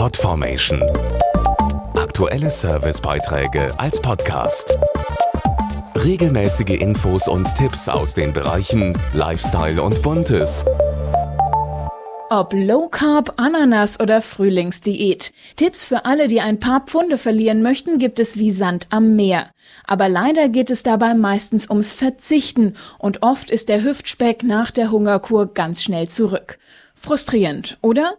Podformation. Aktuelle Servicebeiträge als Podcast. Regelmäßige Infos und Tipps aus den Bereichen Lifestyle und Buntes. Ob Low Carb, Ananas oder Frühlingsdiät. Tipps für alle, die ein paar Pfunde verlieren möchten, gibt es wie Sand am Meer. Aber leider geht es dabei meistens ums Verzichten und oft ist der Hüftspeck nach der Hungerkur ganz schnell zurück. Frustrierend, oder?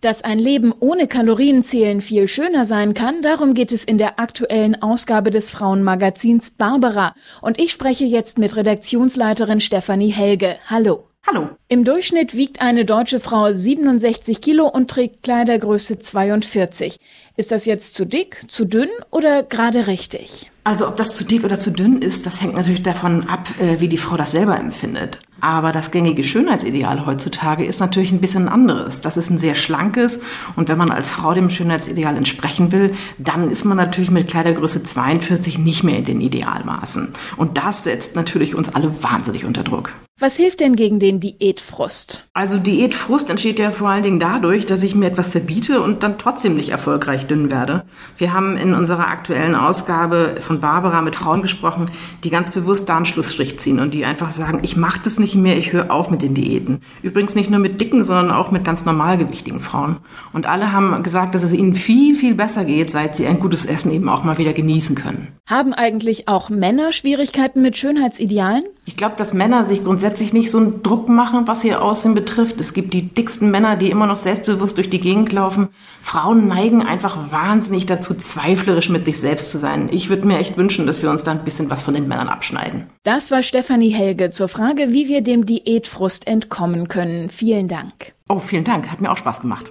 Dass ein Leben ohne Kalorienzählen viel schöner sein kann, darum geht es in der aktuellen Ausgabe des Frauenmagazins Barbara. Und ich spreche jetzt mit Redaktionsleiterin Stefanie Helge. Hallo. Hallo. Im Durchschnitt wiegt eine deutsche Frau 67 Kilo und trägt Kleidergröße 42. Ist das jetzt zu dick, zu dünn oder gerade richtig? Also ob das zu dick oder zu dünn ist, das hängt natürlich davon ab, äh, wie die Frau das selber empfindet. Aber das gängige Schönheitsideal heutzutage ist natürlich ein bisschen anderes. Das ist ein sehr schlankes und wenn man als Frau dem Schönheitsideal entsprechen will, dann ist man natürlich mit Kleidergröße 42 nicht mehr in den Idealmaßen. Und das setzt natürlich uns alle wahnsinnig unter Druck. Was hilft denn gegen den Diätfrust? Also Diätfrust entsteht ja vor allen Dingen dadurch, dass ich mir etwas verbiete und dann trotzdem nicht erfolgreich dünn werde. Wir haben in unserer aktuellen Ausgabe von Barbara mit Frauen gesprochen, die ganz bewusst da einen Schlussstrich ziehen und die einfach sagen, ich mache das nicht mehr, ich höre auf mit den Diäten. Übrigens nicht nur mit dicken, sondern auch mit ganz normalgewichtigen Frauen. Und alle haben gesagt, dass es ihnen viel, viel besser geht, seit sie ein gutes Essen eben auch mal wieder genießen können. Haben eigentlich auch Männer Schwierigkeiten mit Schönheitsidealen? Ich glaube, dass Männer sich grundsätzlich nicht so einen Druck machen, was ihr Aussehen betrifft. Es gibt die dicksten Männer, die immer noch selbstbewusst durch die Gegend laufen. Frauen neigen einfach wahnsinnig dazu, zweiflerisch mit sich selbst zu sein. Ich würde mir echt wünschen, dass wir uns da ein bisschen was von den Männern abschneiden. Das war Stefanie Helge zur Frage, wie wir dem Diätfrust entkommen können. Vielen Dank. Oh, vielen Dank. Hat mir auch Spaß gemacht.